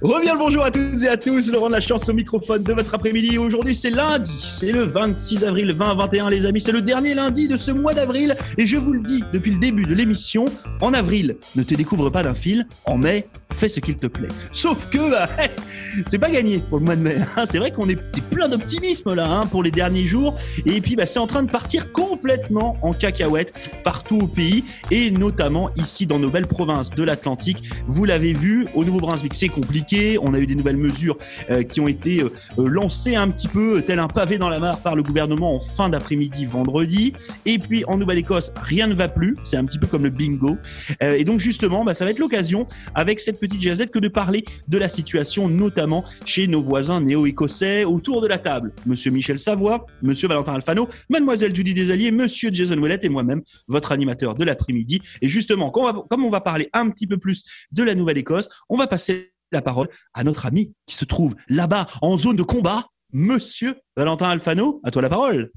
Reviens le bonjour à toutes et à tous, Laurent de la chance au microphone de votre après-midi. Aujourd'hui c'est lundi, c'est le 26 avril 2021 les amis, c'est le dernier lundi de ce mois d'avril et je vous le dis depuis le début de l'émission, en avril, ne te découvre pas d'un fil, en mai, fais ce qu'il te plaît. Sauf que bah, c'est pas gagné pour le mois de mai. Hein. C'est vrai qu'on est plein d'optimisme là hein, pour les derniers jours et puis bah, c'est en train de partir complètement en cacahuète partout au pays et notamment ici dans nos belles provinces de l'Atlantique. Vous l'avez vu, au Nouveau-Brunswick c'est compliqué on a eu des nouvelles mesures euh, qui ont été euh, euh, lancées un petit peu tel un pavé dans la mare par le gouvernement en fin d'après-midi vendredi. Et puis en Nouvelle-Écosse, rien ne va plus. C'est un petit peu comme le bingo. et donc justement, bah, ça va être l'occasion avec cette petite jazette que de parler de la situation, notamment chez nos voisins néo-écossais autour de la table. Monsieur Michel Savoie, Monsieur Valentin Alfano, Mademoiselle Julie Desalliers, Monsieur Jason Ouellet et moi-même, votre animateur de l'après-midi. Et justement, comme on va parler un petit peu plus de la Nouvelle-Écosse, on va passer la parole à notre ami qui se trouve là-bas en zone de combat, Monsieur Valentin Alfano. À toi la parole.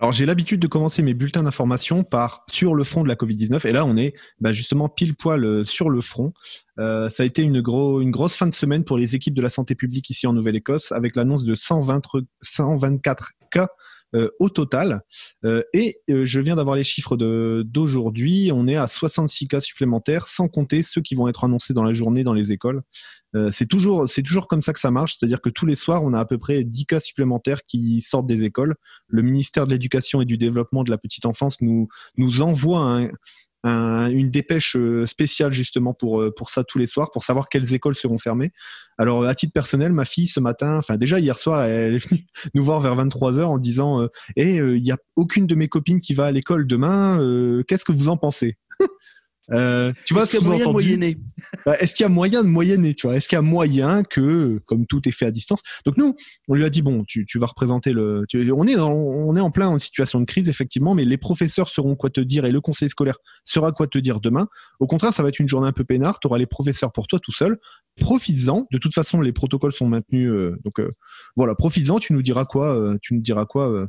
Alors j'ai l'habitude de commencer mes bulletins d'information par sur le front de la Covid-19 et là on est bah, justement pile poil euh, sur le front. Euh, ça a été une, grosse fin de semaine pour les équipes de la santé publique ici en Nouvelle-Écosse avec l'annonce de 120, 124 cas euh, au total. Euh, et euh, je viens d'avoir les chiffres d'aujourd'hui. On est à 66 cas supplémentaires, sans compter ceux qui vont être annoncés dans la journée dans les écoles. c'est toujours, c'est toujours comme ça que ça marche, c'est-à-dire que tous les soirs, on a à peu près 10 cas supplémentaires qui sortent des écoles. Le ministère de l'Éducation et du Développement de la petite enfance nous nous envoie un, une dépêche euh, spéciale justement pour, euh, pour ça tous les soirs, pour savoir quelles écoles seront fermées. Alors à titre personnel, ma fille ce matin, enfin déjà hier soir, elle est venue nous voir vers 23h en disant euh, Eh, il n'y a aucune de mes copines qui va à l'école demain, qu'est-ce que vous en pensez? Euh, tu vois, est-ce qu'il y a moyen de moyenner? Bah, Est-ce qu'il y a moyen de moyenner Tu vois? Est-ce qu'il y a moyen que, comme tout est fait à distance? Donc nous, on lui a dit bon, tu, tu vas représenter le. on est on est en plein en situation de crise effectivement, mais les professeurs seront quoi te dire et le conseil scolaire sera quoi te dire demain. Au contraire, ça va être une journée un peu peinard. Tu auras les professeurs pour toi tout seul. Profites-en. De toute façon, les protocoles sont maintenus. Euh, donc euh, voilà, profites-en. Tu nous diras quoi Tu nous diras quoi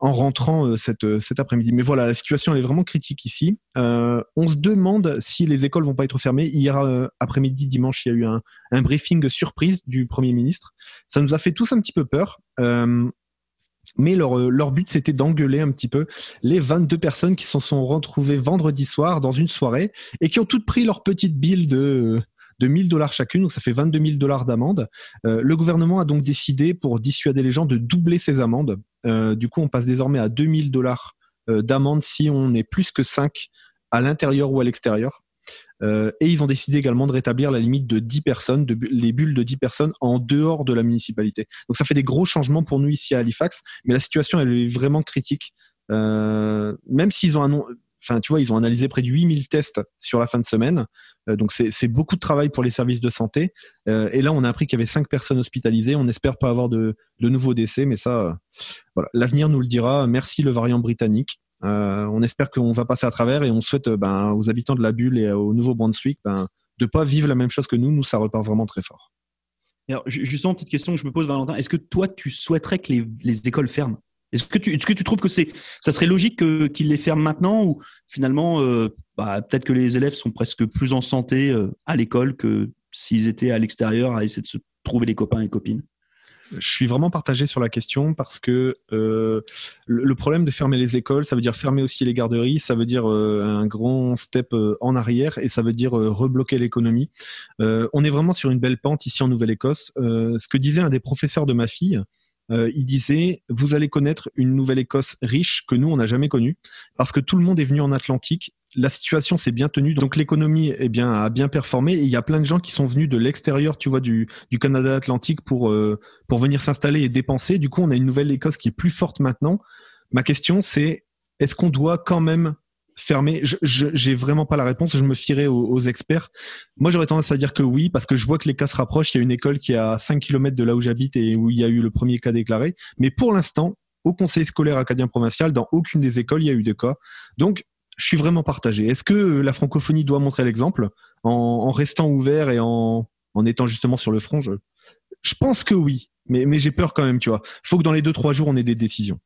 en rentrant euh, cette, euh, cet après-midi. Mais voilà, la situation elle est vraiment critique ici. Euh, on se demande si les écoles vont pas être fermées. Hier après-midi, dimanche, il y a eu un, un, briefing surprise du Premier ministre. Ça nous a fait tous un petit peu peur. mais leur, leur but, c'était d'engueuler un petit peu les 22 personnes qui se sont retrouvées vendredi soir dans une soirée et qui ont toutes pris leur petite bille de de 1000 dollars chacune, donc ça fait 22 000 dollars d'amende. Euh, le gouvernement a donc décidé, pour dissuader les gens, de doubler ces amendes. Euh, du coup, on passe désormais à 2000 dollars euh, d'amende si on est plus que 5 à l'intérieur ou à l'extérieur. et ils ont décidé également de rétablir la limite de 10 personnes, les bulles de 10 personnes en dehors de la municipalité. Donc ça fait des gros changements pour nous ici à Halifax, mais la situation est vraiment critique. même s'ils ont un enfin, tu vois, ils ont analysé près de 8000 tests sur la fin de semaine. Euh, donc, c'est beaucoup de travail pour les services de santé. Euh, et là, on a appris qu'il y avait cinq personnes hospitalisées. On n'espère pas avoir de, nouveaux décès, mais ça, euh, voilà, l'avenir nous le dira. Merci le variant britannique. on espère qu'on va passer à travers et on souhaite ben, aux habitants de la bulle et au Nouveau-Brunswick ben, de pas vivre la même chose que nous. Nous, ça repart vraiment très fort. Alors, justement, petite question que je me pose, Valentin. Est-ce que toi, tu souhaiterais que les écoles ferment? Est-ce que tu, trouves que ça serait logique qu'ils les ferment maintenant ou finalement, euh, bah, peut-être que les élèves sont presque plus en santé euh, à l'école que s'ils étaient à l'extérieur à essayer de se trouver les copains et copines? Je suis vraiment partagé sur la question parce que euh, le, problème de fermer les écoles, ça veut dire fermer aussi les garderies, ça veut dire un grand step en arrière et ça veut dire rebloquer l'économie. on est vraiment sur une belle pente ici en Nouvelle-Écosse. ce que disait un des professeurs de ma fille, euh, il disait vous allez connaître une Nouvelle-Écosse riche que nous on n'a jamais connue parce que tout le monde est venu en Atlantique. La situation s'est bien tenue, donc l'économie eh bien a bien performé. Et il y a plein de gens qui sont venus de l'extérieur, tu vois, du, du Canada Atlantique pour euh, pour venir s'installer et dépenser. Du coup, on a une Nouvelle-Écosse qui est plus forte maintenant. Ma question, c'est est-ce qu'on doit quand même fermé j'ai vraiment pas la réponse. Je me fierai aux, experts. Moi, j'aurais tendance à dire que oui, parce que je vois que les cas se rapprochent. Il y a une école qui est à 5 km de là où j'habite et où il y a eu le premier cas déclaré. Mais pour l'instant, au conseil scolaire acadien provincial, dans aucune des écoles, il y a eu de cas. Donc, je suis vraiment partagé. Est-ce que la francophonie doit montrer l'exemple en, restant ouvert et en, en étant justement sur le front? Je, je pense que oui, mais, mais j'ai peur quand même, tu vois. Faut que dans les deux trois jours, on ait des décisions.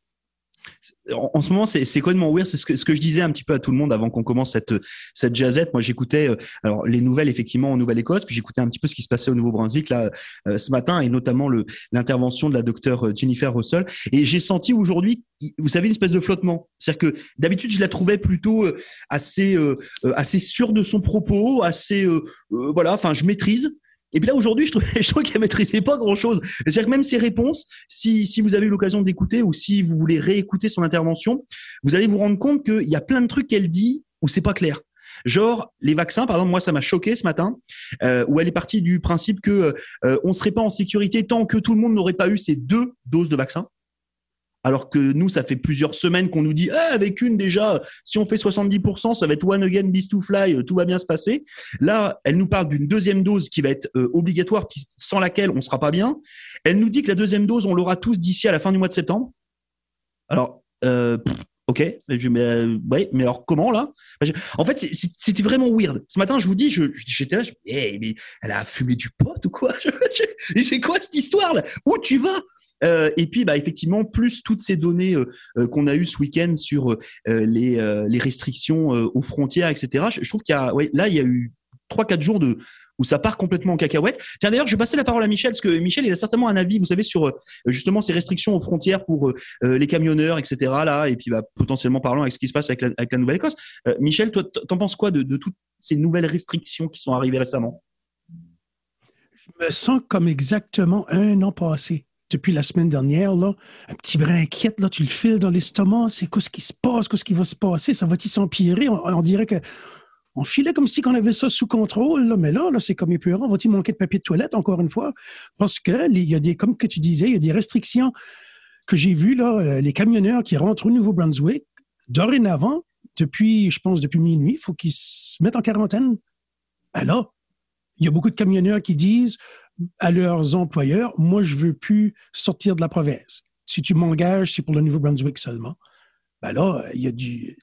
En, ce moment, c'est complètement weird. C'est ce que, ce que je disais un petit peu à tout le monde avant qu'on commence cette, cette. Moi, j'écoutais euh, alors les nouvelles effectivement en Nouvelle-Écosse, puis j'écoutais un petit peu ce qui se passait au Nouveau-Brunswick là euh, ce matin, et notamment l'intervention de la docteure euh, Jennifer Russell. Et j'ai senti aujourd'hui, vous savez, une espèce de flottement. C'est-à-dire que d'habitude, je la trouvais plutôt assez assez sûre de son propos, assez voilà. Enfin, je maîtrise. Et puis là, aujourd'hui, je trouve, je trouve qu'elle maîtrisait pas grand-chose. C'est-à-dire que même ses réponses, si, si vous avez eu l'occasion d'écouter ou si vous voulez réécouter son intervention, vous allez vous rendre compte qu'il y a plein de trucs qu'elle dit où c'est pas clair. Genre les vaccins, par exemple, moi ça m'a choqué ce matin, euh, où elle est partie du principe que euh, on serait pas en sécurité tant que tout le monde n'aurait pas eu ces deux doses de vaccin alors que nous, ça fait plusieurs semaines qu'on nous dit ah, avec une déjà, si on fait 70%, ça va être one again, beast to fly, euh, tout va bien se passer. Là, elle nous parle d'une deuxième dose qui va être euh, obligatoire, sans laquelle on sera pas bien. Elle nous dit que la deuxième dose, on l'aura tous d'ici à la fin du mois de septembre. Alors, euh, ok, mais, alors comment là? En fait, c'était vraiment weird. Ce matin, je vous dis, j'étais là, hey, mais elle a fumé du pot ou quoi? C'est quoi cette histoire là? Où tu vas? Euh, et puis, bah, effectivement, plus toutes ces données euh, euh, qu'on a eues ce week-end sur les, restrictions aux frontières, etc. Je, trouve qu'il y a, là, il y a eu trois, quatre jours de où ça part complètement en cacahuète. Tiens, d'ailleurs, je vais passer la parole à Michel parce que Michel, il a certainement un avis, vous savez, sur justement ces restrictions aux frontières pour les camionneurs, etc. Là, et puis bah, potentiellement parlant avec ce qui se passe avec la, Nouvelle-Écosse. Michel, toi, t'en penses quoi de toutes ces nouvelles restrictions qui sont arrivées récemment? Je me sens comme exactement un an passé depuis la semaine dernière, là, un petit brin inquiète, là, tu le files dans l'estomac, c'est quoi ce qui se passe, qu'est-ce qui va se passer, ça va-t-il s'empirer? On, dirait que on filait comme si on avait ça sous contrôle, mais là, là c'est comme épurant. Va-t-il manquer de papier de toilette, encore une fois? Parce que, il y a des, comme que tu disais, il y a des restrictions que j'ai vues, là, euh, les camionneurs qui rentrent au Nouveau-Brunswick, dorénavant, depuis, je pense, depuis minuit, il faut qu'ils se mettent en quarantaine. Alors, il y a beaucoup de camionneurs qui disent, à leurs employeurs, moi, je veux plus sortir de la province. Si tu m'engages, c'est pour le Nouveau-Brunswick seulement. Ben là, il y a du,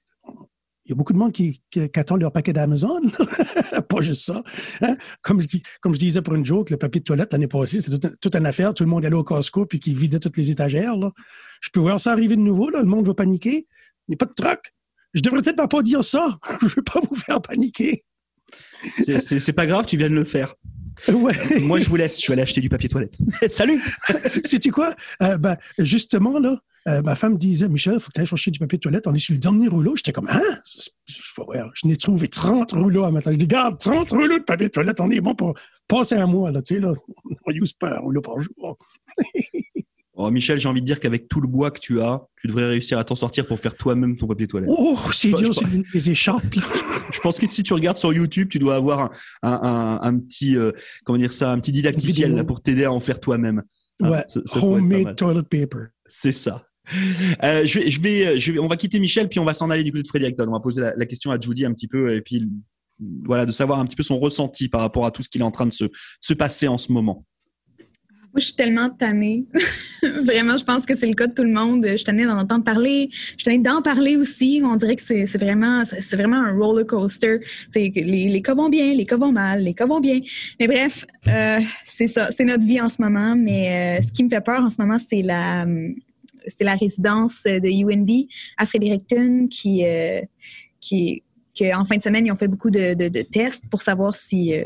il y a beaucoup de monde qui, qui, attend leur paquet d'Amazon. pas juste ça. Hein. Comme, je disais pour une joke, le papier de toilette l'année passée, c'était toute, une affaire. Tout le monde allait au Costco puis qui vidait toutes les étagères. Je peux voir ça arriver de nouveau. Là. Le monde va paniquer. Il n'y a pas de truc. Je devrais peut-être pas dire ça. je ne veux pas vous faire paniquer. C'est pas grave, tu viens de le faire. Moi, je vous laisse. Je vais aller acheter du papier toilette. Salut. Sais-tu quoi? Euh, ben, justement, là, euh, ma femme disait, Michel, il faut que tu ailles chercher du papier toilette. On est sur le dernier rouleau. J'étais comme, hein? Je, n'ai trouvé 30 rouleaux à matin. Je dis, garde, 30 rouleaux de papier toilette. On est bon pour passer un mois, là. Tu sais, là. On use pas un rouleau par jour. Oh, Michel, j'ai envie de dire qu'avec tout le bois que tu as, tu devrais réussir à t'en sortir pour faire toi-même ton papier toilette. Oh, c'est dur, c'est les écharpes. je pense que si tu regardes sur YouTube, tu dois avoir un, petit, euh, comment dire ça, un petit didacticiel là, pour t'aider à en faire toi-même. Hein, ouais, homemade toilet paper. C'est ça. Euh, je, vais, je, vais, je vais, on va quitter Michel, puis on va s'en aller du côté de Frédéric On va poser la, question à Judy un petit peu, et puis voilà, de savoir un petit peu son ressenti par rapport à tout ce qui est en train de se, se passer en ce moment. Moi, je suis tellement tannée. vraiment, je pense que c'est le cas de tout le monde. Je suis tannée d'en entendre parler. Je suis tannée d'en parler aussi. On dirait que c'est vraiment, c'est vraiment un roller coaster. Les, les cas vont bien, les cas vont mal, les cas vont bien. Mais bref, euh, c'est ça. C'est notre vie en ce moment. Mais euh, ce qui me fait peur en ce moment, c'est la, c'est la résidence de UNB à Fredericton qui, euh, qui en fin de semaine, ils ont fait beaucoup de, tests pour savoir si, euh,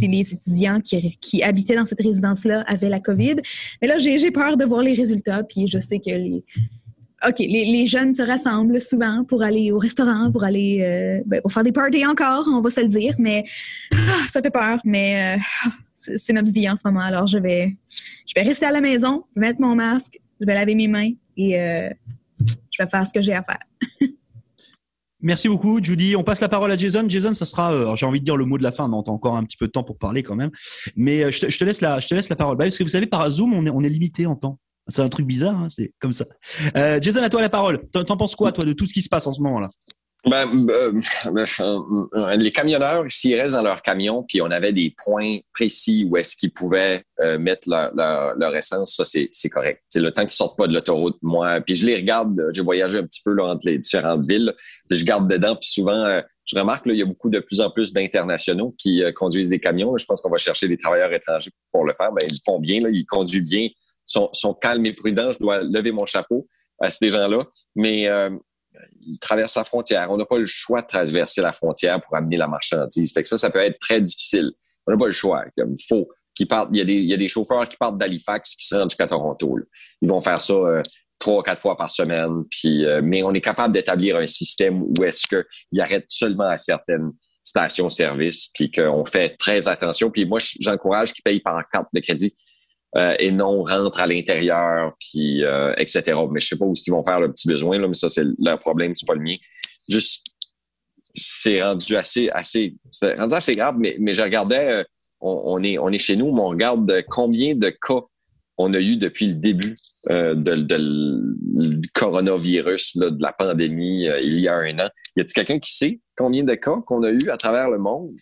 les étudiants qui, habitaient dans cette résidence-là avaient la COVID. Mais là, j'ai peur de voir les résultats, puis je sais que les, OK, les, jeunes se rassemblent souvent pour aller au restaurant, pour aller euh, ben, pour faire des parties encore, on va se le dire, mais ah, ça fait peur, mais euh, c'est notre vie en ce moment. Alors je vais je vais rester à la maison, mettre mon masque, je vais laver mes mains et je vais faire ce que j'ai à faire. Merci beaucoup, Judy. On passe la parole à Jason. Jason, ça sera, euh, j'ai envie de dire le mot de la fin. Non, t'as encore un petit peu de temps pour parler quand même. Mais euh, je, te, laisse la, je te laisse la parole. Bah, parce que vous savez, par Zoom, on est, on est limité en temps. C'est un truc bizarre, hein, c'est comme ça. Euh, Jason, à toi la parole. T'en penses quoi, toi, de tout ce qui se passe en ce moment-là? Ben, euh, euh, les camionneurs, s'ils restent dans leur camion, puis on avait des points précis où est-ce qu'ils pouvaient euh, mettre leur, leur, essence, ça, c'est correct. C'est le temps qu'ils sortent pas de l'autoroute, moi. Puis je les regarde, j'ai voyagé un petit peu là, entre les différentes villes. Je garde dedans, puis souvent, je remarque, là, il y a beaucoup de plus en plus d'internationaux qui conduisent des camions. Je pense qu'on va chercher des travailleurs étrangers pour le faire. Ben, ils font bien, là, ils conduisent bien, sont, sont calmes et prudents. Je dois lever mon chapeau. à ces gens-là, mais euh, ils traversent la frontière. On n'a pas le choix de traverser la frontière pour amener la marchandise. Fait que ça, ça peut être très difficile. On n'a pas le choix. Comme faut qu'ils partent. Il y, a des, il chauffeurs qui partent d'Halifax qui se rendent jusqu'à Toronto. Ils vont faire ça euh, trois ou quatre fois par semaine. Euh, mais on est capable d'établir un système où est-ce qu'ils arrêtent seulement à certaines stations-service, puis qu'on fait très attention. Puis moi, j'encourage qu'ils payent par carte de crédit euh, et non rentrent à l'intérieur, puis euh, etc. Mais je sais pas où ils vont faire le petit besoin, là, mais ça, c'est leur problème, c'est pas le mien. Juste, c'est rendu assez, assez, rendu assez grave, mais, mais je regardais, euh, on, est, on est chez nous, mais on regarde combien de cas on a eu depuis le début euh, de, de du coronavirus, là, de la pandémie, il y a un an. Y a-t-il quelqu'un qui sait combien de cas qu'on a eu à travers le monde?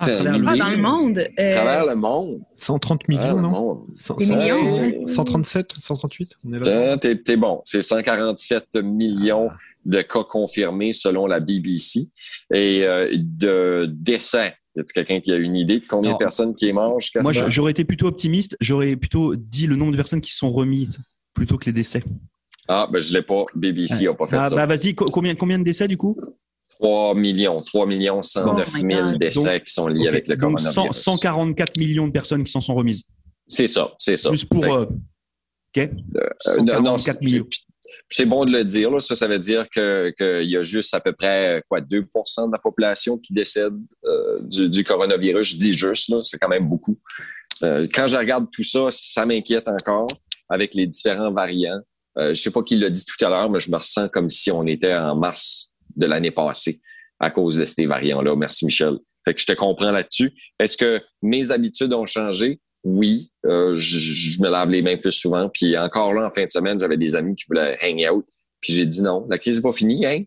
À travers le Ah, monde. Euh, travers le monde. 130 À millions, non? monde. Cent- Des cent- millions, cent- 137, 138 On est là. T'es- bon. C'est 147 millions Ah. de cas confirmés selon la BBC et euh, de décès. Y a-t-il quelqu'un qui a une idée de combien Non. de personnes qui est mort jusqu'à Moi, j'aurais été plutôt optimiste. J'aurais plutôt dit le nombre de personnes qui sont remises plutôt que les décès. Ah, ben je l'ai pas. BBC a pas fait Ah, ça. bah vas-y, co- combien, combien de décès du coup? 3 millions, 3 millions 109 Oh my 000 God. décès qui sont liés avec le Donc coronavirus. 100 144 millions de personnes qui s'en sont remises. C'est ça, c'est ça. Juste pour. Que, euh, OK euh, non, non, 144 c'est- millions. c'est- bon de le dire. Là. Ça, ça veut dire que qu'il y a juste à peu près quoi 2% de la population qui décède euh, du, du coronavirus. Je dis juste, là, c'est quand même beaucoup. Euh, quand je regarde tout ça, ça m'inquiète encore avec les différents variants. Euh, je sais pas qui l'a dit tout à l'heure, mais je me ressens comme si on était en mars de l'année passée à cause de ces variants-là. Merci, Michel. Fait que je te comprends là-dessus. Est-ce que mes habitudes ont changé? Oui. Euh, je, me lave les mains plus souvent. Puis encore là, en fin de semaine, j'avais des amis qui voulaient hang out. Puis j'ai dit non, la crise n'est pas finie, hein?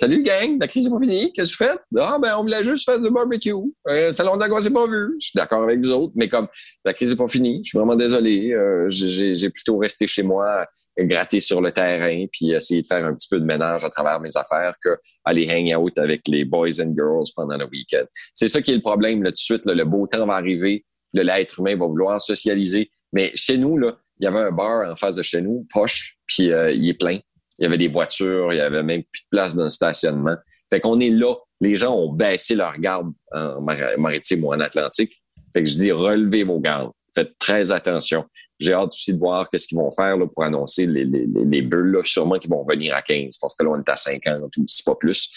Salut gang, la crise n'est pas finie. Qu'est-ce que vous faites? Ah, ben, on voulait juste faire du barbecue. Euh, longtemps qu'on s'est pas vu. Je suis d'accord avec vous autres, mais comme la crise n'est pas finie, je suis vraiment désolé. Euh, j'ai plutôt resté chez moi, gratter sur le terrain, puis essayer de faire un petit peu de ménage à travers mes affaires que aller hang out avec les boys and girls pendant le week-end. C'est ça qui est le problème, là, tout de suite. là, le beau temps va arriver, l'être humain va vouloir socialiser. Mais chez nous, là, il y avait un bar en face de chez nous, poche, puis euh, il est plein. Il y avait des voitures, il y avait même plus de place dans le stationnement. Fait qu'on est là. Les gens ont baissé leur garde en mar- maritime ou en Atlantique. Fait que je dis, relevez vos gardes. Faites très attention. J'ai hâte aussi de voir qu'est-ce qu'ils vont faire là, pour annoncer les, les, les, les bulles. Là. Sûrement qu'ils vont revenir à 15 parce que là, on est à 50 ou si pas plus.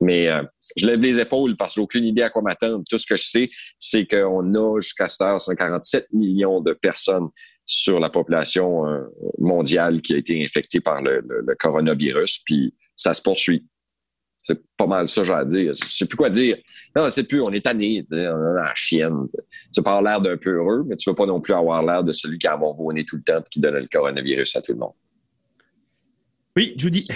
Mais euh, je lève les épaules parce que j'ai aucune idée à quoi m'attendre. Tout ce que je sais, c'est qu'on a jusqu'à cette heure 147 millions de personnes sur la population euh, mondiale qui a été infectée par le, le- le coronavirus. Puis ça se poursuit. C'est pas mal ça, j'ai à dire. Je sais plus quoi dire. Non, c'est plus, on est tanné, on est dans la chienne. Tu peux avoir l'air d'un peu heureux, mais tu veux pas non plus avoir l'air de celui qui a nez tout le temps et qui donne le coronavirus à tout le monde. Oui, Judy.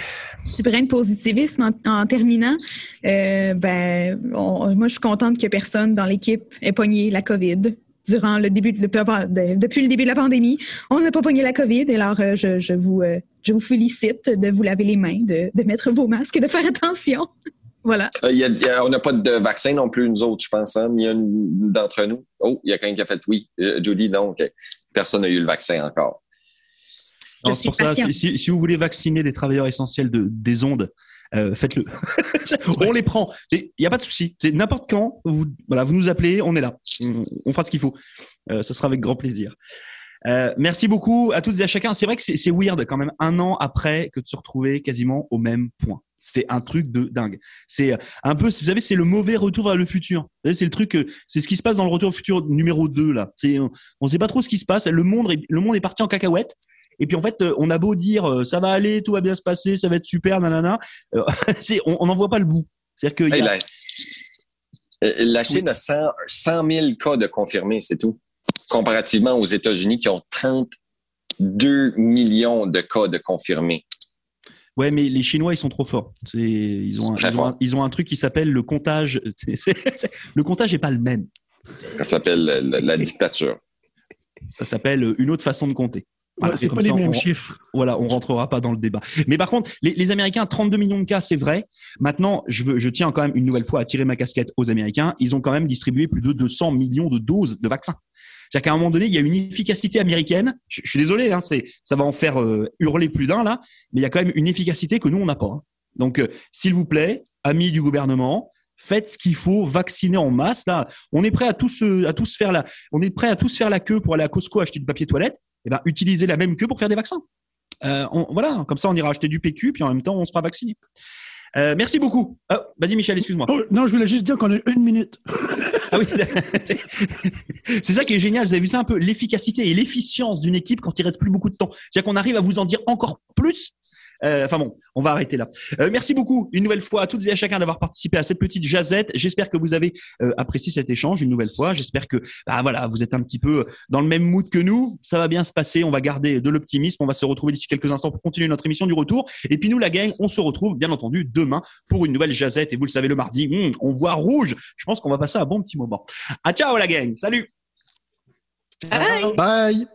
petit brin de positivisme en, en terminant. Euh, ben, on- moi, je suis contente que personne dans l'équipe ait pogné la COVID durant le début de, de- depuis le début de la pandémie. On n'a pas pogné la COVID. Et alors, euh, je, je vous, euh, je vous félicite de vous laver les mains, de, de mettre vos masques et de faire attention. voilà. Euh, il y a- il y a- on n'a pas de vaccin non plus, nous autres, je pense. Hein? Il y a une d'entre nous. Oh, il y a quelqu'un qui a fait oui. Euh, Judy, non. Personne n'a eu le vaccin encore. Non, c'est pour ça, si- si vous voulez vacciner les travailleurs essentiels de, des ondes, euh, faites-le. on les prend. Il n'y a pas de souci. C'est n'importe quand. Vous, voilà, vous nous appelez, on est là. On, on fera ce qu'il faut. Euh, ce sera avec grand plaisir. Euh, merci beaucoup à toutes et à chacun. C'est vrai que c'est weird quand même un an après que de se retrouver quasiment au même point. C'est un truc de dingue. C'est euh, un peu, vous savez, c'est le mauvais retour vers le futur. C'est le truc, euh, c'est ce qui se passe dans le retour au futur numéro 2 là. On ne sait pas trop ce qui se passe. Le monde, est- le monde est parti en cacahuète. Et puis en fait, euh, on a beau dire euh, ça va aller, tout va bien se passer, ça va être super, nanana, euh, on n'en voit pas le bout. C'est-à-dire que Hey, la, la Chine a 100, 100 000 cas de confirmés, c'est tout. Comparativement aux États-Unis qui ont 32 millions de cas de confirmés. ouais, mais les Chinois ils sont trop forts. Ils ont, un, ils, ont un, fort. ils ont un truc qui s'appelle le comptage. Le comptage est pas le même. Ça s'appelle la dictature. Ça s'appelle une autre façon de compter. Voilà, c'est pas les ça, mêmes on- chiffres. Voilà, on rentrera pas dans le débat. Mais par contre, les, les Américains, 32 millions de cas, c'est vrai. Maintenant, je, veux, je tiens quand même une nouvelle fois à tirer ma casquette aux Américains. Ils ont quand même distribué plus de 200 millions de doses de vaccins. C'est-à-dire qu'à un moment donné, il y a une efficacité américaine. Je, je suis désolé, hein, c'est, ça va en faire euh, hurler plus d'un là, mais il y a quand même une efficacité que nous on n'a pas. hein. Donc, euh, s'il vous plaît, amis du gouvernement, faites ce qu'il faut, vaccinez en masse. Là, on est prêt à tous, euh, à tous faire la, on est prêt à tous faire la queue pour aller à Costco acheter du papier toilette. Et ben, utilisez la même queue pour faire des vaccins. Euh, on- voilà, comme ça, on ira acheter du PQ, puis en même temps, on sera vacciné. Euh, merci beaucoup. Oh, vas-y, Michel, excuse-moi. Oh, non, je voulais juste dire qu'on a une minute. Ah oui, c'est ça qui est génial. Vous avez vu ça un peu l'efficacité et l'efficience d'une équipe quand il reste plus beaucoup de temps. C'est-à-dire qu'on arrive à vous en dire encore plus. Euh, enfin bon, on va arrêter là. Euh, merci beaucoup une nouvelle fois à toutes et à chacun d'avoir participé à cette petite jazette. J'espère que vous avez euh, apprécié cet échange une nouvelle fois. J'espère que bah voilà, vous êtes un petit peu dans le même mood que nous. Ça va bien se passer. On va garder de l'optimisme. On va se retrouver d'ici quelques instants pour continuer notre émission du retour. Et puis nous, la gang, on se retrouve bien entendu demain pour une nouvelle jazette. Et vous le savez, le mardi, hum, on voit rouge. Je pense qu'on va passer un bon petit moment. Ah ciao la gang. Salut. Bye! Bye